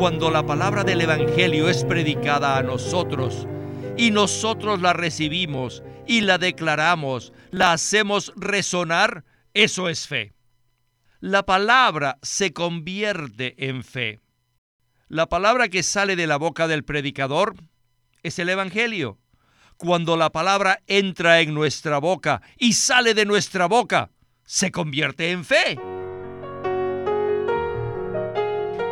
cuando la palabra del Evangelio es predicada a nosotros y nosotros la recibimos y la declaramos, la hacemos resonar, eso es fe. La palabra se convierte en fe. La palabra que sale de la boca del predicador es el Evangelio. Cuando la palabra entra en nuestra boca y sale de nuestra boca, se convierte en fe.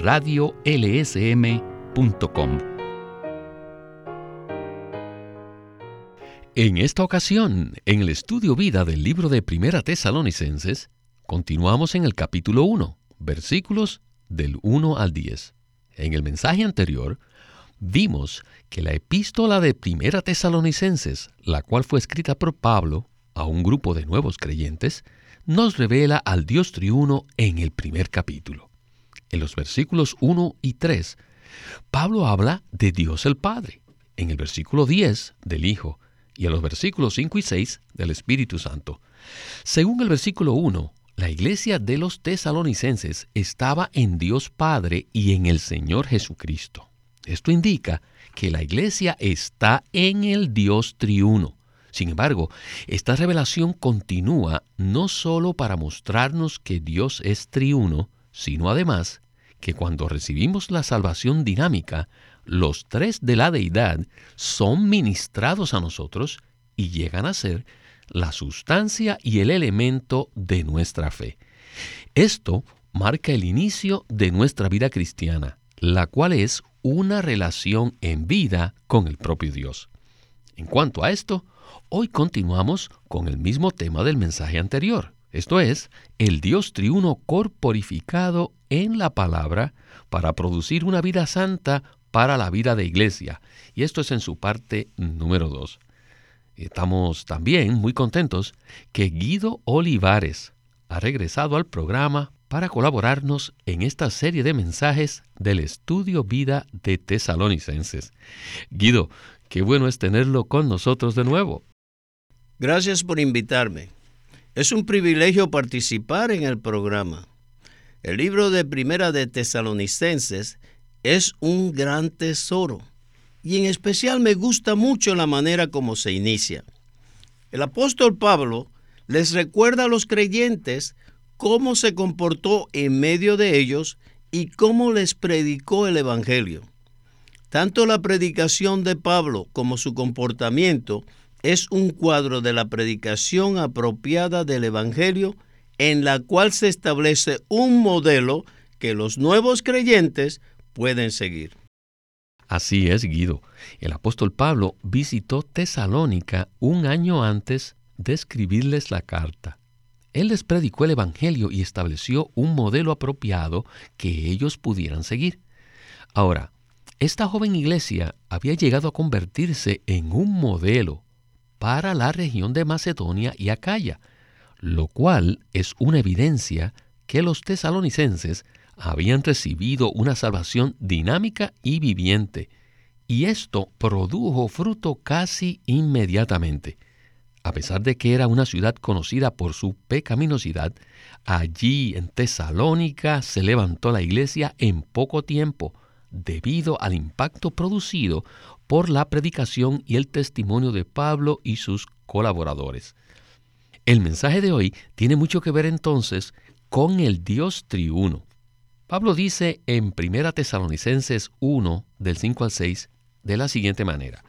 radiolsm.com. En esta ocasión, en el estudio vida del libro de Primera Tesalonicenses, continuamos en el capítulo 1, versículos del 1 al 10. En el mensaje anterior, vimos que la epístola de Primera Tesalonicenses, la cual fue escrita por Pablo a un grupo de nuevos creyentes, nos revela al Dios triuno en el primer capítulo en los versículos 1 y 3, Pablo habla de Dios el Padre, en el versículo 10 del Hijo y en los versículos 5 y 6 del Espíritu Santo. Según el versículo 1, la iglesia de los tesalonicenses estaba en Dios Padre y en el Señor Jesucristo. Esto indica que la iglesia está en el Dios triuno. Sin embargo, esta revelación continúa no sólo para mostrarnos que Dios es triuno, sino además que cuando recibimos la salvación dinámica, los tres de la deidad son ministrados a nosotros y llegan a ser la sustancia y el elemento de nuestra fe. Esto marca el inicio de nuestra vida cristiana, la cual es una relación en vida con el propio Dios. En cuanto a esto, hoy continuamos con el mismo tema del mensaje anterior, esto es, el Dios triuno corporificado en la palabra para producir una vida santa para la vida de iglesia. Y esto es en su parte número 2. Estamos también muy contentos que Guido Olivares ha regresado al programa para colaborarnos en esta serie de mensajes del estudio vida de tesalonicenses. Guido, qué bueno es tenerlo con nosotros de nuevo. Gracias por invitarme. Es un privilegio participar en el programa. El libro de Primera de Tesalonicenses es un gran tesoro y en especial me gusta mucho la manera como se inicia. El apóstol Pablo les recuerda a los creyentes cómo se comportó en medio de ellos y cómo les predicó el Evangelio. Tanto la predicación de Pablo como su comportamiento es un cuadro de la predicación apropiada del Evangelio en la cual se establece un modelo que los nuevos creyentes pueden seguir. Así es, Guido. El apóstol Pablo visitó Tesalónica un año antes de escribirles la carta. Él les predicó el Evangelio y estableció un modelo apropiado que ellos pudieran seguir. Ahora, esta joven iglesia había llegado a convertirse en un modelo para la región de Macedonia y Acaya, lo cual es una evidencia que los tesalonicenses habían recibido una salvación dinámica y viviente, y esto produjo fruto casi inmediatamente. A pesar de que era una ciudad conocida por su pecaminosidad, allí en Tesalónica se levantó la iglesia en poco tiempo, debido al impacto producido por la predicación y el testimonio de Pablo y sus colaboradores. El mensaje de hoy tiene mucho que ver entonces con el Dios triuno. Pablo dice en 1 Tesalonicenses 1, del 5 al 6, de la siguiente manera,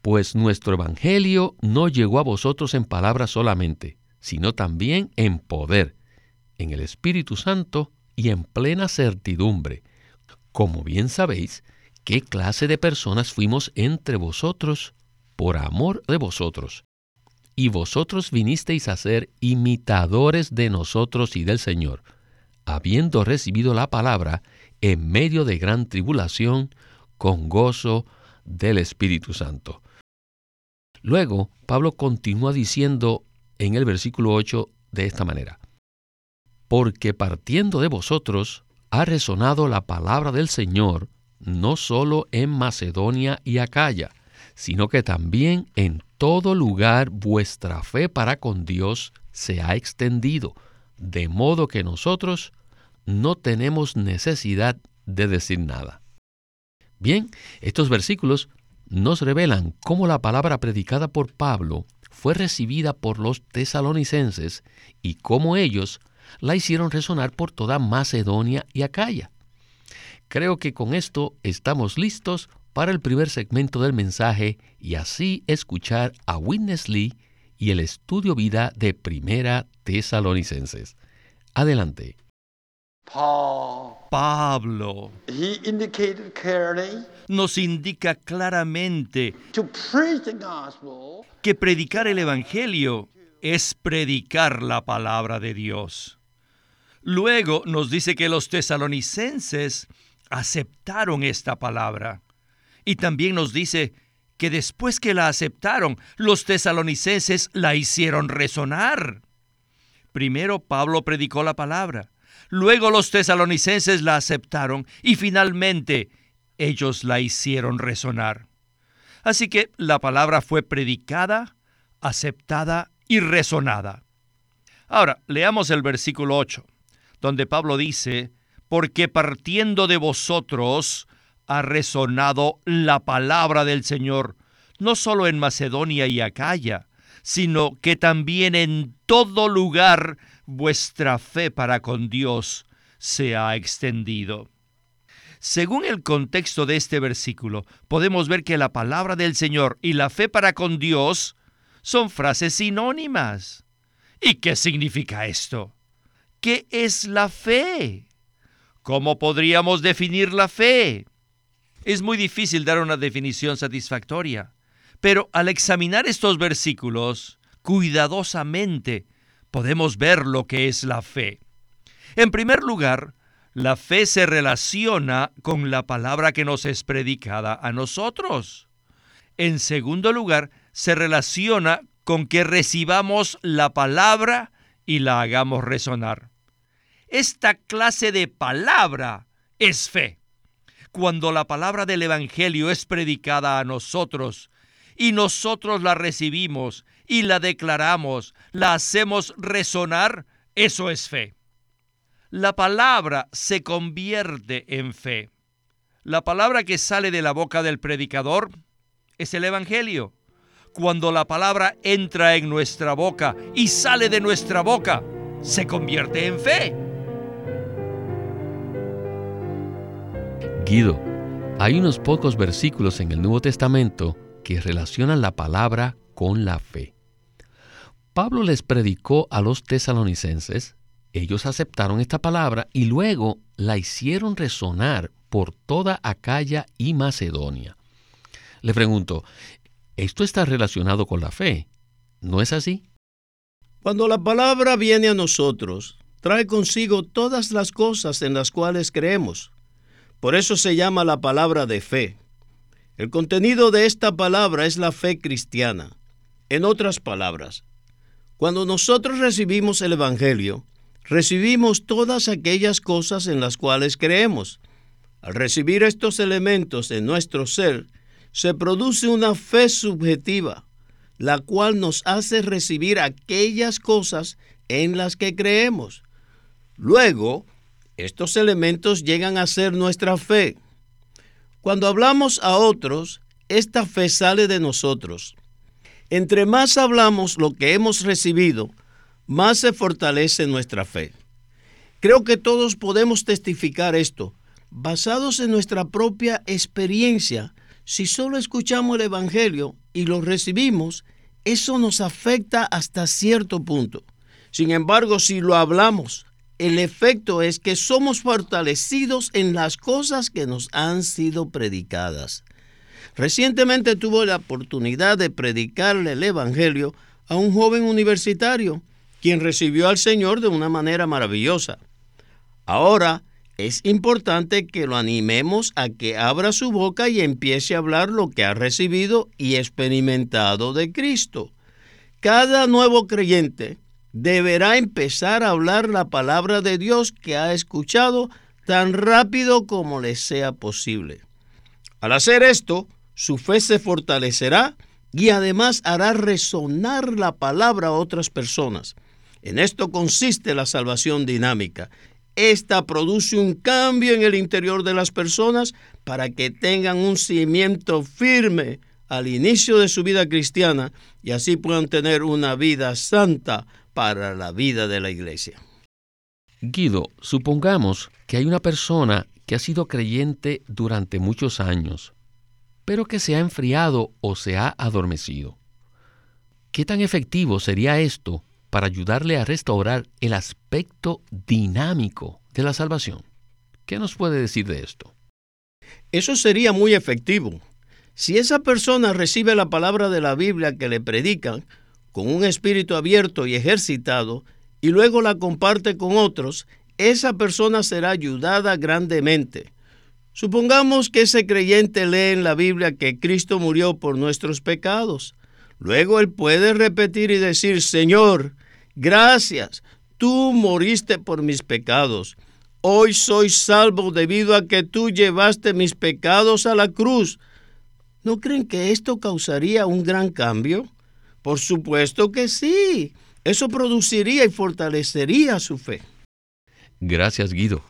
Pues nuestro Evangelio no llegó a vosotros en palabras solamente, sino también en poder, en el Espíritu Santo y en plena certidumbre, como bien sabéis, qué clase de personas fuimos entre vosotros por amor de vosotros. Y vosotros vinisteis a ser imitadores de nosotros y del Señor, habiendo recibido la palabra en medio de gran tribulación, con gozo del Espíritu Santo. Luego, Pablo continúa diciendo en el versículo 8 de esta manera, porque partiendo de vosotros ha resonado la palabra del Señor no solo en Macedonia y Acaya, sino que también en todo lugar vuestra fe para con Dios se ha extendido, de modo que nosotros no tenemos necesidad de decir nada. Bien, estos versículos nos revelan cómo la palabra predicada por Pablo fue recibida por los tesalonicenses y cómo ellos la hicieron resonar por toda Macedonia y Acaya. Creo que con esto estamos listos para el primer segmento del mensaje y así escuchar a Witness Lee y el estudio vida de Primera Tesalonicenses. Adelante. Pablo nos indica claramente que predicar el Evangelio es predicar la palabra de Dios. Luego nos dice que los tesalonicenses aceptaron esta palabra. Y también nos dice que después que la aceptaron, los tesalonicenses la hicieron resonar. Primero Pablo predicó la palabra, luego los tesalonicenses la aceptaron y finalmente ellos la hicieron resonar. Así que la palabra fue predicada, aceptada y resonada. Ahora, leamos el versículo 8, donde Pablo dice, porque partiendo de vosotros ha resonado la palabra del Señor, no solo en Macedonia y Acaya, sino que también en todo lugar vuestra fe para con Dios se ha extendido. Según el contexto de este versículo, podemos ver que la palabra del Señor y la fe para con Dios son frases sinónimas. ¿Y qué significa esto? ¿Qué es la fe? ¿Cómo podríamos definir la fe? Es muy difícil dar una definición satisfactoria, pero al examinar estos versículos cuidadosamente podemos ver lo que es la fe. En primer lugar, la fe se relaciona con la palabra que nos es predicada a nosotros. En segundo lugar, se relaciona con que recibamos la palabra y la hagamos resonar. Esta clase de palabra es fe. Cuando la palabra del Evangelio es predicada a nosotros y nosotros la recibimos y la declaramos, la hacemos resonar, eso es fe. La palabra se convierte en fe. La palabra que sale de la boca del predicador es el Evangelio. Cuando la palabra entra en nuestra boca y sale de nuestra boca, se convierte en fe. Hay unos pocos versículos en el Nuevo Testamento que relacionan la palabra con la fe. Pablo les predicó a los tesalonicenses, ellos aceptaron esta palabra y luego la hicieron resonar por toda Acaya y Macedonia. Le pregunto, ¿esto está relacionado con la fe? ¿No es así? Cuando la palabra viene a nosotros, trae consigo todas las cosas en las cuales creemos. Por eso se llama la palabra de fe. El contenido de esta palabra es la fe cristiana. En otras palabras, cuando nosotros recibimos el Evangelio, recibimos todas aquellas cosas en las cuales creemos. Al recibir estos elementos en nuestro ser, se produce una fe subjetiva, la cual nos hace recibir aquellas cosas en las que creemos. Luego, estos elementos llegan a ser nuestra fe. Cuando hablamos a otros, esta fe sale de nosotros. Entre más hablamos lo que hemos recibido, más se fortalece nuestra fe. Creo que todos podemos testificar esto, basados en nuestra propia experiencia. Si solo escuchamos el Evangelio y lo recibimos, eso nos afecta hasta cierto punto. Sin embargo, si lo hablamos, el efecto es que somos fortalecidos en las cosas que nos han sido predicadas. Recientemente tuve la oportunidad de predicarle el Evangelio a un joven universitario, quien recibió al Señor de una manera maravillosa. Ahora, es importante que lo animemos a que abra su boca y empiece a hablar lo que ha recibido y experimentado de Cristo. Cada nuevo creyente deberá empezar a hablar la palabra de Dios que ha escuchado tan rápido como le sea posible. Al hacer esto, su fe se fortalecerá y además hará resonar la palabra a otras personas. En esto consiste la salvación dinámica. Esta produce un cambio en el interior de las personas para que tengan un cimiento firme al inicio de su vida cristiana y así puedan tener una vida santa para la vida de la iglesia. Guido, supongamos que hay una persona que ha sido creyente durante muchos años, pero que se ha enfriado o se ha adormecido. ¿Qué tan efectivo sería esto para ayudarle a restaurar el aspecto dinámico de la salvación? ¿Qué nos puede decir de esto? Eso sería muy efectivo. Si esa persona recibe la palabra de la Biblia que le predican con un espíritu abierto y ejercitado, y luego la comparte con otros, esa persona será ayudada grandemente. Supongamos que ese creyente lee en la Biblia que Cristo murió por nuestros pecados. Luego él puede repetir y decir, Señor, gracias, tú moriste por mis pecados. Hoy soy salvo debido a que tú llevaste mis pecados a la cruz. ¿No creen que esto causaría un gran cambio? Por supuesto que sí. Eso produciría y fortalecería su fe. Gracias, Guido.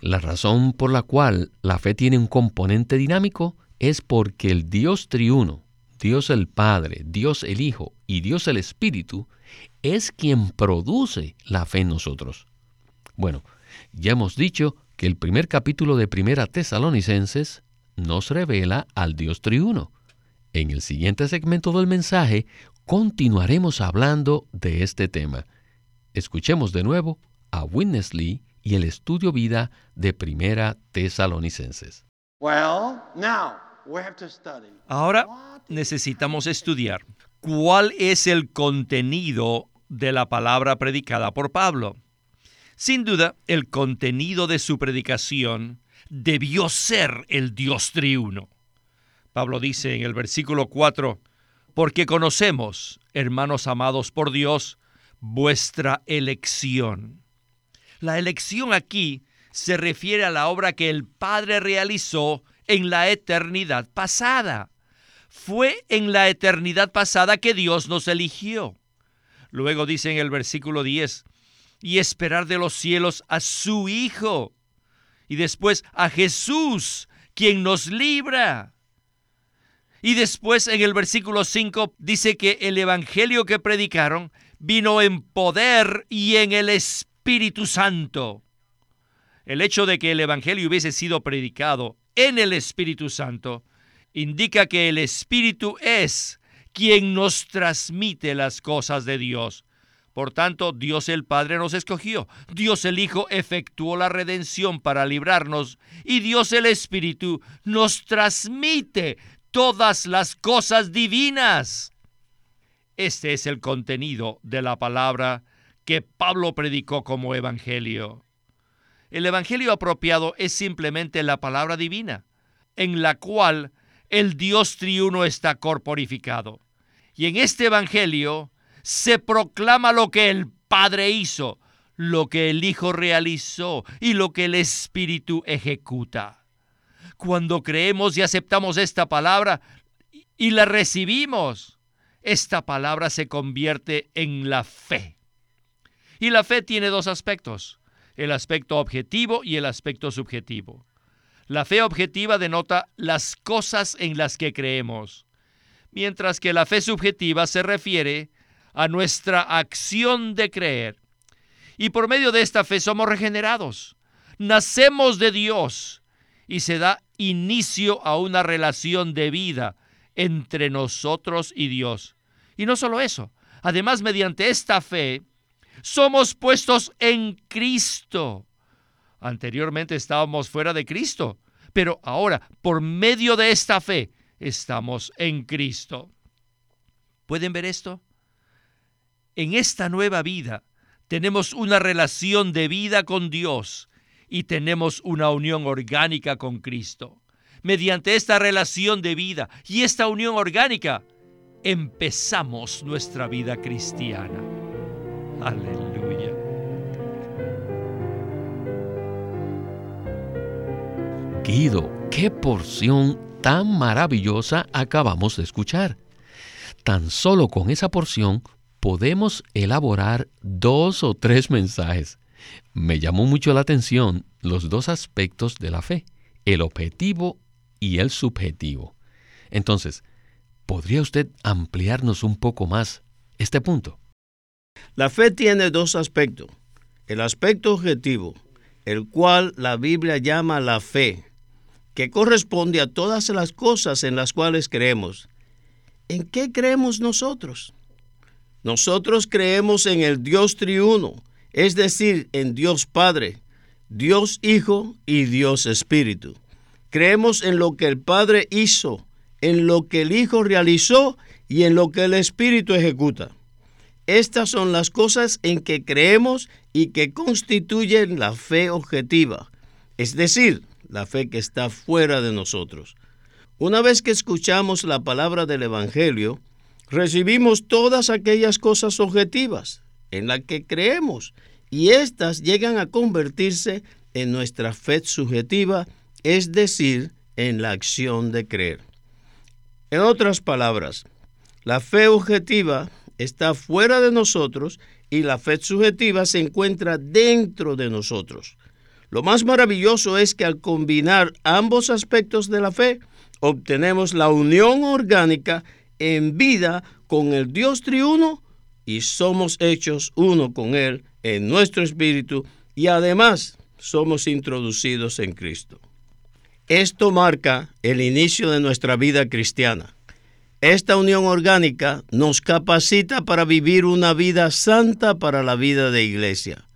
La razón por la cual la fe tiene un componente dinámico es porque el Dios triuno, Dios el Padre, Dios el Hijo y Dios el Espíritu, es quien produce la fe en nosotros. Bueno, ya hemos dicho que el primer capítulo de Primera Tesalonicenses nos revela al Dios triuno. En el siguiente segmento del mensaje continuaremos hablando de este tema. Escuchemos de nuevo a Witness Lee y el estudio vida de Primera Tesalonicenses. Ahora necesitamos estudiar cuál es el contenido de la palabra predicada por Pablo. Sin duda, el contenido de su predicación debió ser el Dios triuno. Pablo dice en el versículo 4, porque conocemos, hermanos amados por Dios, vuestra elección. La elección aquí se refiere a la obra que el Padre realizó en la eternidad pasada. Fue en la eternidad pasada que Dios nos eligió. Luego dice en el versículo 10, y esperar de los cielos a su Hijo, y después a Jesús, quien nos libra y después en el versículo 5 dice que el Evangelio que predicaron vino en poder y en el Espíritu Santo. El hecho de que el Evangelio hubiese sido predicado en el Espíritu Santo indica que el Espíritu es quien nos transmite las cosas de Dios. Por tanto, Dios el Padre nos escogió, Dios el Hijo efectuó la redención para librarnos y Dios el Espíritu nos transmite todas las cosas divinas. Este es el contenido de la palabra que Pablo predicó como evangelio. El evangelio apropiado es simplemente la palabra divina, en la cual el Dios triuno está corporificado. Y en este evangelio se proclama lo que el Padre hizo, lo que el Hijo realizó y lo que el Espíritu ejecuta cuando creemos y aceptamos esta palabra y la recibimos, esta palabra se convierte en la fe. Y la fe tiene dos aspectos, el aspecto objetivo y el aspecto subjetivo. La fe objetiva denota las cosas en las que creemos, mientras que la fe subjetiva se refiere a nuestra acción de creer. Y por medio de esta fe somos regenerados, nacemos de Dios y se da inicio a una relación de vida entre nosotros y Dios. Y no solo eso, además mediante esta fe somos puestos en Cristo. Anteriormente estábamos fuera de Cristo, pero ahora por medio de esta fe estamos en Cristo. ¿Pueden ver esto? En esta nueva vida tenemos una relación de vida con Dios y tenemos una unión orgánica con Cristo. Mediante esta relación de vida y esta unión orgánica, empezamos nuestra vida cristiana. Aleluya. Guido, qué porción tan maravillosa acabamos de escuchar. Tan solo con esa porción podemos elaborar dos o tres mensajes. Me llamó mucho la atención los dos aspectos de la fe, el objetivo y el subjetivo. Entonces, ¿podría usted ampliarnos un poco más este punto? La fe tiene dos aspectos. El aspecto objetivo, el cual la Biblia llama la fe, que corresponde a todas las cosas en las cuales creemos. ¿En qué creemos nosotros? Nosotros creemos en el Dios triuno, es decir, en Dios Padre, Dios Hijo y Dios Espíritu. Creemos en lo que el Padre hizo, en lo que el Hijo realizó y en lo que el Espíritu ejecuta. Estas son las cosas en que creemos y que constituyen la fe objetiva, es decir, la fe que está fuera de nosotros. Una vez que escuchamos la palabra del Evangelio, recibimos todas aquellas cosas objetivas en las que creemos y éstas llegan a convertirse en nuestra fe subjetiva, es decir, en la acción de creer. En otras palabras, la fe objetiva está fuera de nosotros y la fe subjetiva se encuentra dentro de nosotros. Lo más maravilloso es que al combinar ambos aspectos de la fe, obtenemos la unión orgánica en vida con el Dios triuno y somos hechos uno con Él en nuestro espíritu y además somos introducidos en Cristo. Esto marca el inicio de nuestra vida cristiana. Esta unión orgánica nos capacita para vivir una vida santa para la vida de iglesia.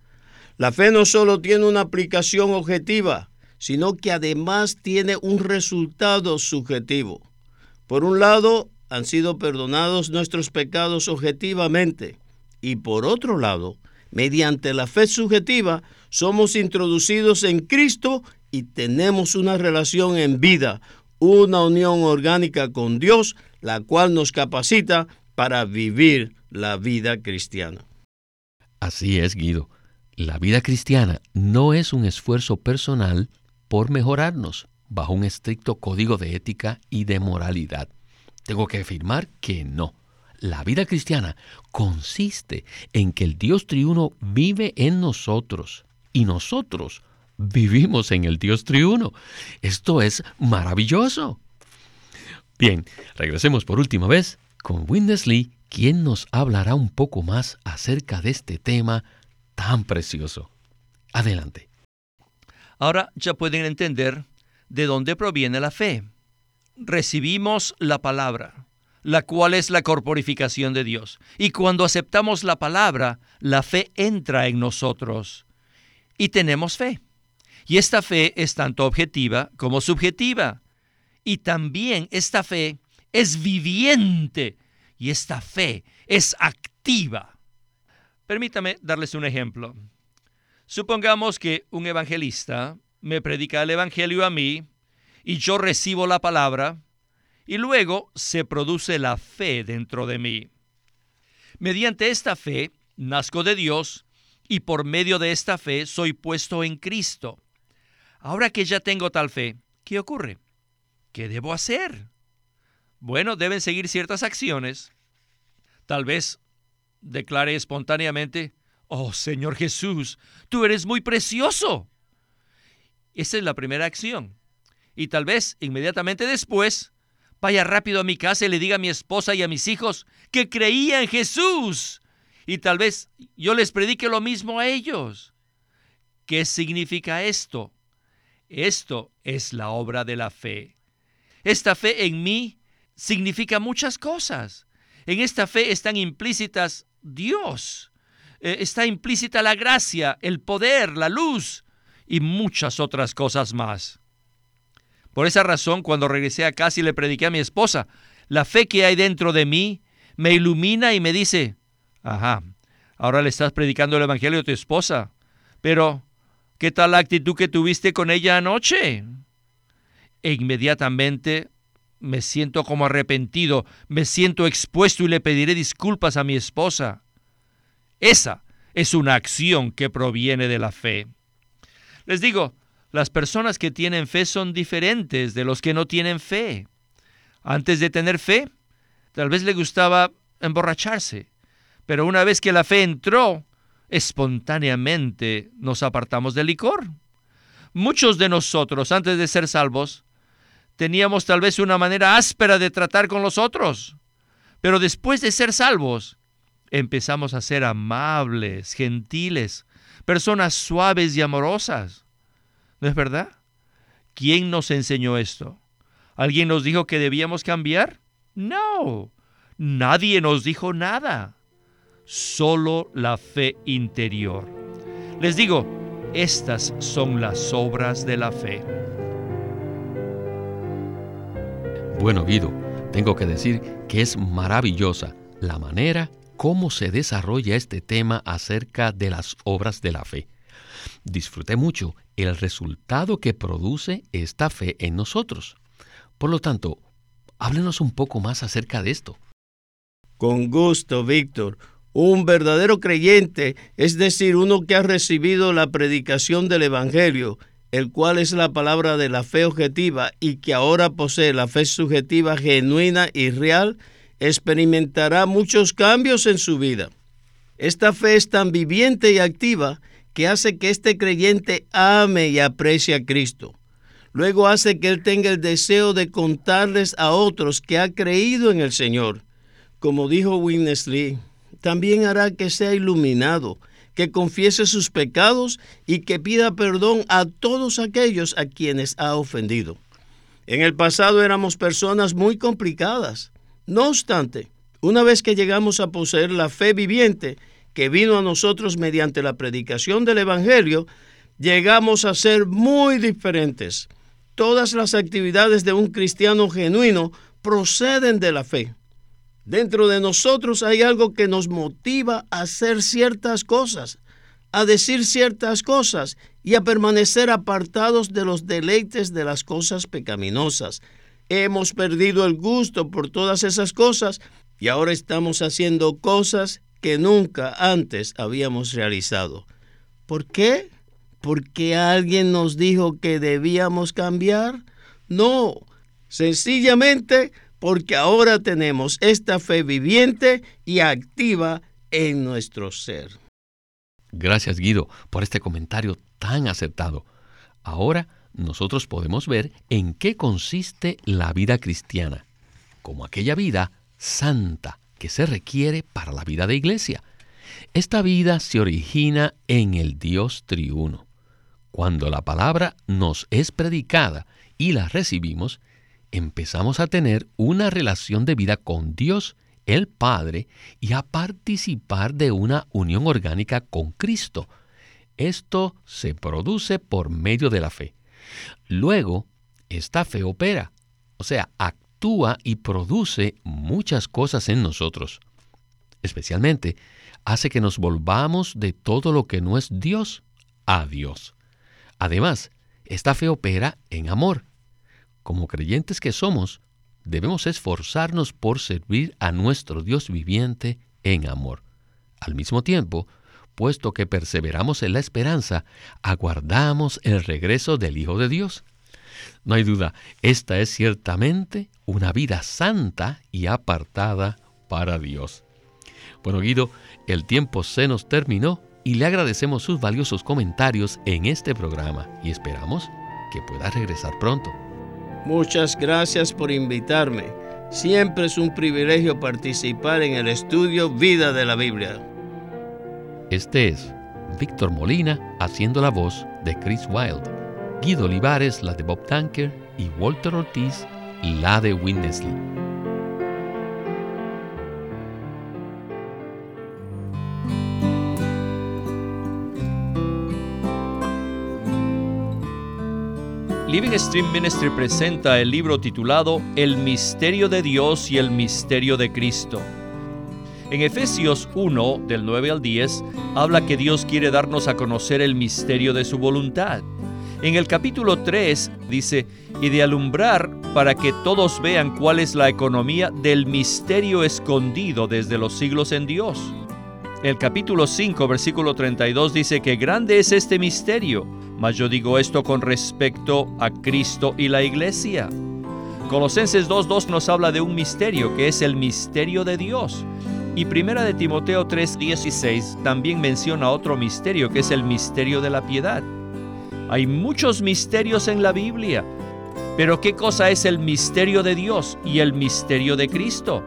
La fe no solo tiene una aplicación objetiva, sino que además tiene un resultado subjetivo. Por un lado, han sido perdonados nuestros pecados objetivamente y por otro lado, mediante la fe subjetiva, somos introducidos en Cristo y tenemos una relación en vida, una unión orgánica con Dios, la cual nos capacita para vivir la vida cristiana. Así es, Guido. La vida cristiana no es un esfuerzo personal por mejorarnos bajo un estricto código de ética y de moralidad. Tengo que afirmar que no. La vida cristiana consiste en que el Dios triuno vive en nosotros y nosotros vivimos en el Dios triuno. Esto es maravilloso. Bien, regresemos por última vez con Winnesley, quien nos hablará un poco más acerca de este tema tan precioso. Adelante. Ahora ya pueden entender de dónde proviene la fe recibimos la palabra, la cual es la corporificación de Dios. Y cuando aceptamos la palabra, la fe entra en nosotros y tenemos fe. Y esta fe es tanto objetiva como subjetiva. Y también esta fe es viviente y esta fe es activa. Permítame darles un ejemplo. Supongamos que un evangelista me predica el Evangelio a mí y yo recibo la palabra y luego se produce la fe dentro de mí. Mediante esta fe nazco de Dios y por medio de esta fe soy puesto en Cristo. Ahora que ya tengo tal fe, ¿qué ocurre? ¿Qué debo hacer? Bueno, deben seguir ciertas acciones. Tal vez declare espontáneamente, Oh Señor Jesús, tú eres muy precioso. Esa es la primera acción y tal vez inmediatamente después vaya rápido a mi casa y le diga a mi esposa y a mis hijos que creía en Jesús. Y tal vez yo les predique lo mismo a ellos. ¿Qué significa esto? Esto es la obra de la fe. Esta fe en mí significa muchas cosas. En esta fe están implícitas Dios, eh, está implícita la gracia, el poder, la luz y muchas otras cosas más. Por esa razón, cuando regresé a casa y le prediqué a mi esposa, la fe que hay dentro de mí me ilumina y me dice, ajá, ahora le estás predicando el Evangelio a tu esposa, pero ¿Qué tal la actitud que tuviste con ella anoche? E inmediatamente me siento como arrepentido, me siento expuesto y le pediré disculpas a mi esposa. Esa es una acción que proviene de la fe. Les digo, las personas que tienen fe son diferentes de los que no tienen fe. Antes de tener fe, tal vez le gustaba emborracharse, pero una vez que la fe entró, espontáneamente nos apartamos del licor. Muchos de nosotros, antes de ser salvos, teníamos tal vez una manera áspera de tratar con los otros, pero después de ser salvos, empezamos a ser amables, gentiles, personas suaves y amorosas. ¿No es verdad? ¿Quién nos enseñó esto? ¿Alguien nos dijo que debíamos cambiar? No, nadie nos dijo nada. Solo la fe interior. Les digo, estas son las obras de la fe. Bueno, Guido, tengo que decir que es maravillosa la manera cómo se desarrolla este tema acerca de las obras de la fe. Disfruté mucho el resultado que produce esta fe en nosotros. Por lo tanto, háblenos un poco más acerca de esto. Con gusto, Víctor. Un verdadero creyente, es decir, uno que ha recibido la predicación del Evangelio, el cual es la palabra de la fe objetiva y que ahora posee la fe subjetiva genuina y real, experimentará muchos cambios en su vida. Esta fe es tan viviente y activa que hace que este creyente ame y aprecie a Cristo. Luego hace que él tenga el deseo de contarles a otros que ha creído en el Señor. Como dijo Winnesley, también hará que sea iluminado, que confiese sus pecados y que pida perdón a todos aquellos a quienes ha ofendido. En el pasado éramos personas muy complicadas. No obstante, una vez que llegamos a poseer la fe viviente que vino a nosotros mediante la predicación del Evangelio, llegamos a ser muy diferentes. Todas las actividades de un cristiano genuino proceden de la fe. Dentro de nosotros hay algo que nos motiva a hacer ciertas cosas, a decir ciertas cosas y a permanecer apartados de los deleites de las cosas pecaminosas, Hemos perdido el gusto por todas esas cosas y ahora estamos haciendo cosas que nunca antes habíamos realizado. ¿Por qué? ¿Porque alguien nos dijo que debíamos cambiar? No, sencillamente porque ahora tenemos esta fe viviente y activa en nuestro ser. Gracias Guido por este comentario tan acertado. Ahora nosotros podemos ver en qué consiste la vida cristiana, como aquella vida santa que se requiere para la vida de iglesia. Esta vida se origina en el Dios triuno. Cuando la palabra nos es predicada y la recibimos, empezamos a tener una relación de vida con Dios, el Padre, y a participar de una unión orgánica con Cristo. Esto se produce por medio de la fe. Luego, esta fe opera, o sea, actúa y produce muchas cosas en nosotros. Especialmente, hace que nos volvamos de todo lo que no es Dios a Dios. Además, esta fe opera en amor. Como creyentes que somos, debemos esforzarnos por servir a nuestro Dios viviente en amor. Al mismo tiempo, puesto que perseveramos en la esperanza, aguardamos el regreso del Hijo de Dios. No hay duda, esta es ciertamente una vida santa y apartada para Dios. Bueno, Guido, el tiempo se nos terminó y le agradecemos sus valiosos comentarios en este programa y esperamos que pueda regresar pronto. Muchas gracias por invitarme. Siempre es un privilegio participar en el estudio Vida de la Biblia. Este es Víctor Molina haciendo la voz de Chris Wilde, Guido Olivares la de Bob Tanker y Walter Ortiz la de Winnesley. Living Stream Ministry presenta el libro titulado El misterio de Dios y el misterio de Cristo En Efesios 1, del 9 al 10, habla que Dios quiere darnos a conocer el misterio de su voluntad. En el capítulo 3 dice, y de alumbrar para que todos vean cuál es la economía del misterio escondido desde los siglos en Dios. El capítulo 5, versículo 32 dice que grande es este misterio, mas yo digo esto con respecto a Cristo y la iglesia. Colosenses 2.2 nos habla de un misterio que es el misterio de Dios. Y Primera de Timoteo 3:16 también menciona otro misterio que es el misterio de la piedad. Hay muchos misterios en la Biblia, pero ¿qué cosa es el misterio de Dios y el misterio de Cristo?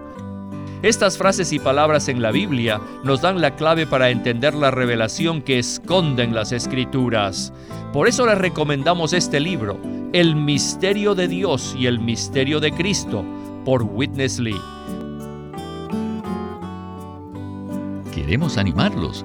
Estas frases y palabras en la Biblia nos dan la clave para entender la revelación que esconden las escrituras. Por eso les recomendamos este libro, El misterio de Dios y el misterio de Cristo, por Witness Lee. Queremos animarlos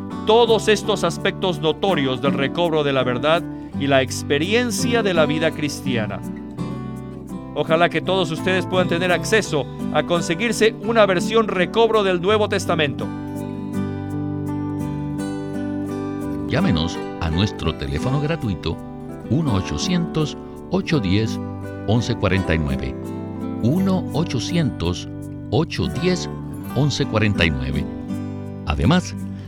todos estos aspectos notorios del recobro de la verdad y la experiencia de la vida cristiana. Ojalá que todos ustedes puedan tener acceso a conseguirse una versión recobro del Nuevo Testamento. Llámenos a nuestro teléfono gratuito 1-800-810-1149. 1-800-810-1149. Además,